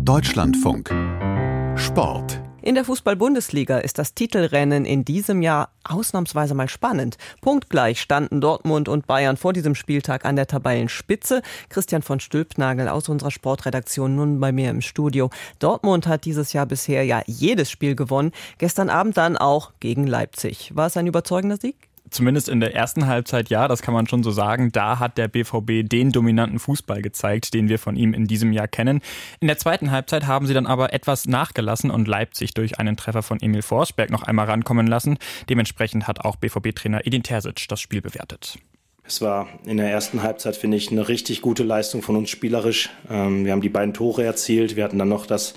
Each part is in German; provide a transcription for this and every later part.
Deutschlandfunk Sport in der Fußball-Bundesliga ist das Titelrennen in diesem Jahr ausnahmsweise mal spannend. Punktgleich standen Dortmund und Bayern vor diesem Spieltag an der Tabellenspitze. Christian von Stülpnagel aus unserer Sportredaktion nun bei mir im Studio. Dortmund hat dieses Jahr bisher ja jedes Spiel gewonnen. Gestern Abend dann auch gegen Leipzig. War es ein überzeugender Sieg? Zumindest in der ersten Halbzeit ja, das kann man schon so sagen. Da hat der BVB den dominanten Fußball gezeigt, den wir von ihm in diesem Jahr kennen. In der zweiten Halbzeit haben sie dann aber etwas nachgelassen und Leipzig durch einen Treffer von Emil Forsberg noch einmal rankommen lassen. Dementsprechend hat auch BVB-Trainer Edin Terzic das Spiel bewertet. Es war in der ersten Halbzeit, finde ich, eine richtig gute Leistung von uns spielerisch. Ähm, wir haben die beiden Tore erzielt. Wir hatten dann noch das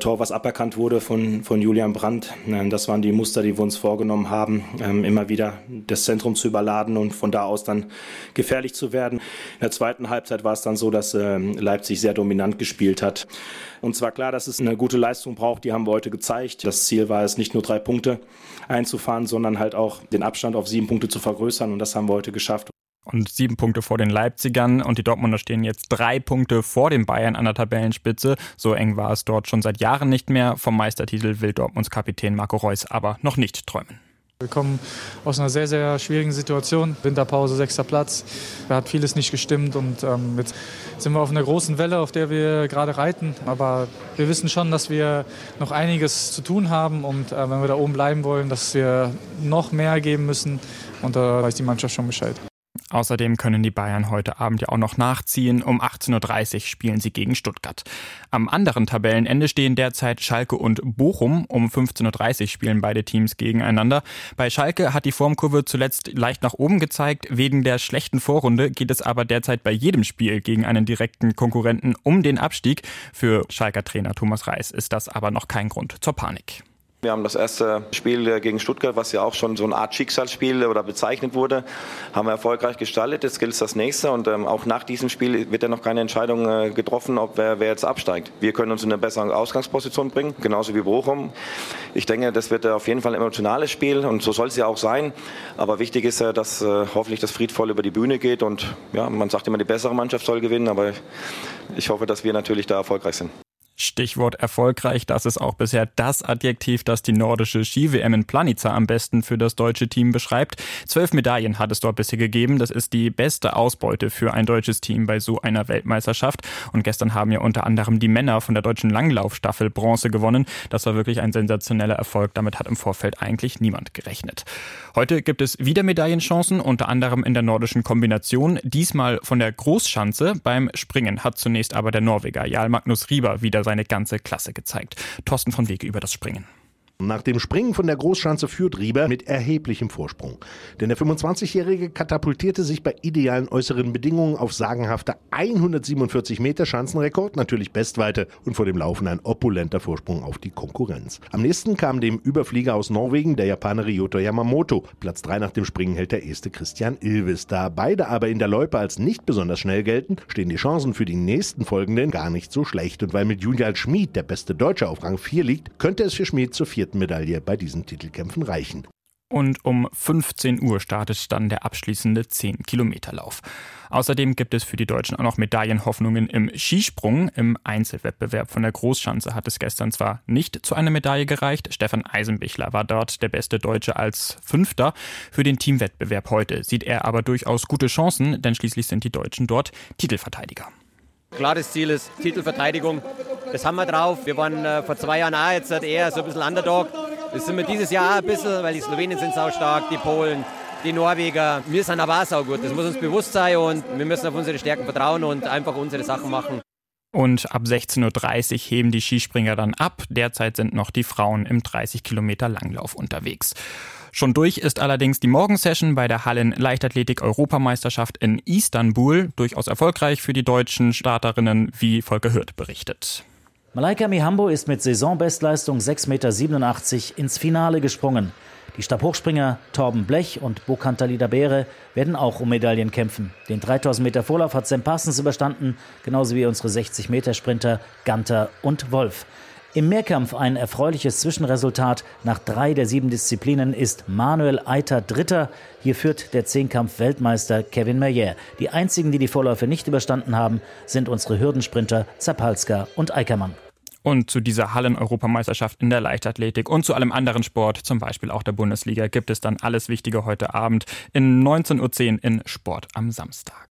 Tor, was aberkannt wurde von, von Julian Brandt. Ähm, das waren die Muster, die wir uns vorgenommen haben, ähm, immer wieder das Zentrum zu überladen und von da aus dann gefährlich zu werden. In der zweiten Halbzeit war es dann so, dass Leipzig sehr dominant gespielt hat. Und zwar klar, dass es eine gute Leistung braucht, die haben wir heute gezeigt. Das Ziel war es, nicht nur drei Punkte einzufahren, sondern halt auch den Abstand auf sieben Punkte zu vergrößern. Und das haben wir heute geschafft und sieben Punkte vor den Leipzigern und die Dortmunder stehen jetzt drei Punkte vor den Bayern an der Tabellenspitze. So eng war es dort schon seit Jahren nicht mehr. Vom Meistertitel will Dortmunds Kapitän Marco Reus aber noch nicht träumen. Wir kommen aus einer sehr, sehr schwierigen Situation. Winterpause, sechster Platz. Da hat vieles nicht gestimmt und ähm, jetzt sind wir auf einer großen Welle, auf der wir gerade reiten. Aber wir wissen schon, dass wir noch einiges zu tun haben und äh, wenn wir da oben bleiben wollen, dass wir noch mehr geben müssen. Und da weiß die Mannschaft schon Bescheid. Außerdem können die Bayern heute Abend ja auch noch nachziehen. Um 18.30 Uhr spielen sie gegen Stuttgart. Am anderen Tabellenende stehen derzeit Schalke und Bochum. Um 15.30 Uhr spielen beide Teams gegeneinander. Bei Schalke hat die Formkurve zuletzt leicht nach oben gezeigt. Wegen der schlechten Vorrunde geht es aber derzeit bei jedem Spiel gegen einen direkten Konkurrenten um den Abstieg. Für Schalker Trainer Thomas Reis ist das aber noch kein Grund zur Panik. Wir haben das erste Spiel gegen Stuttgart, was ja auch schon so eine Art Schicksalsspiel oder bezeichnet wurde, haben wir erfolgreich gestaltet. Jetzt gilt es das nächste und ähm, auch nach diesem Spiel wird ja noch keine Entscheidung äh, getroffen, ob wer, wer, jetzt absteigt. Wir können uns in eine bessere Ausgangsposition bringen, genauso wie Bochum. Ich denke, das wird äh, auf jeden Fall ein emotionales Spiel und so soll es ja auch sein. Aber wichtig ist ja, dass äh, hoffentlich das friedvoll über die Bühne geht und ja, man sagt immer, die bessere Mannschaft soll gewinnen, aber ich hoffe, dass wir natürlich da erfolgreich sind. Stichwort erfolgreich, das ist auch bisher das Adjektiv, das die nordische Ski-WM in Planica am besten für das deutsche Team beschreibt. Zwölf Medaillen hat es dort bisher gegeben. Das ist die beste Ausbeute für ein deutsches Team bei so einer Weltmeisterschaft. Und gestern haben ja unter anderem die Männer von der deutschen Langlaufstaffel Bronze gewonnen. Das war wirklich ein sensationeller Erfolg. Damit hat im Vorfeld eigentlich niemand gerechnet. Heute gibt es wieder Medaillenchancen, unter anderem in der nordischen Kombination. Diesmal von der Großschanze. Beim Springen hat zunächst aber der Norweger Jarl Magnus Rieber wieder seine ganze Klasse gezeigt. Thorsten von Wege über das Springen. Nach dem Springen von der Großschanze führt Rieber mit erheblichem Vorsprung. Denn der 25-Jährige katapultierte sich bei idealen äußeren Bedingungen auf sagenhafte 147 Meter Schanzenrekord, natürlich Bestweite und vor dem Laufen ein opulenter Vorsprung auf die Konkurrenz. Am nächsten kam dem Überflieger aus Norwegen, der Japaner Ryota Yamamoto. Platz 3 nach dem Springen hält der erste Christian Ilves. Da beide aber in der Loipe als nicht besonders schnell gelten, stehen die Chancen für die nächsten Folgenden gar nicht so schlecht. Und weil mit Julian Schmid der beste Deutsche auf Rang 4 liegt, könnte es für Schmid zur vierten Medaille bei diesen Titelkämpfen reichen. Und um 15 Uhr startet dann der abschließende 10-Kilometer-Lauf. Außerdem gibt es für die Deutschen auch noch Medaillenhoffnungen im Skisprung. Im Einzelwettbewerb von der Großschanze hat es gestern zwar nicht zu einer Medaille gereicht. Stefan Eisenbichler war dort der beste Deutsche als Fünfter. Für den Teamwettbewerb heute sieht er aber durchaus gute Chancen, denn schließlich sind die Deutschen dort Titelverteidiger. Klares Ziel ist Titelverteidigung. Das haben wir drauf. Wir waren äh, vor zwei Jahren auch jetzt eher so ein bisschen Underdog. Das sind wir dieses Jahr ein bisschen, weil die Slowenen sind sau stark, die Polen, die Norweger. Wir sind aber auch sau gut. Das muss uns bewusst sein und wir müssen auf unsere Stärken vertrauen und einfach unsere Sachen machen. Und ab 16.30 Uhr heben die Skispringer dann ab. Derzeit sind noch die Frauen im 30 Kilometer Langlauf unterwegs. Schon durch ist allerdings die Morgensession bei der Hallen Leichtathletik Europameisterschaft in Istanbul. Durchaus erfolgreich für die deutschen Starterinnen, wie Volker Hürth berichtet. Malaika Mihambo ist mit Saisonbestleistung 6,87 Meter ins Finale gesprungen. Die Stabhochspringer Torben Blech und Bokantalida Beere werden auch um Medaillen kämpfen. Den 3000 Meter Vorlauf hat Sam Parsons überstanden, genauso wie unsere 60 Meter Sprinter Ganter und Wolf. Im Mehrkampf ein erfreuliches Zwischenresultat. Nach drei der sieben Disziplinen ist Manuel Eiter Dritter. Hier führt der Zehnkampf-Weltmeister Kevin Mayer. Die einzigen, die die Vorläufe nicht überstanden haben, sind unsere Hürdensprinter Zapalska und Eickermann. Und zu dieser Hallen-Europameisterschaft in der Leichtathletik und zu allem anderen Sport, zum Beispiel auch der Bundesliga, gibt es dann alles Wichtige heute Abend in 19.10 Uhr in Sport am Samstag.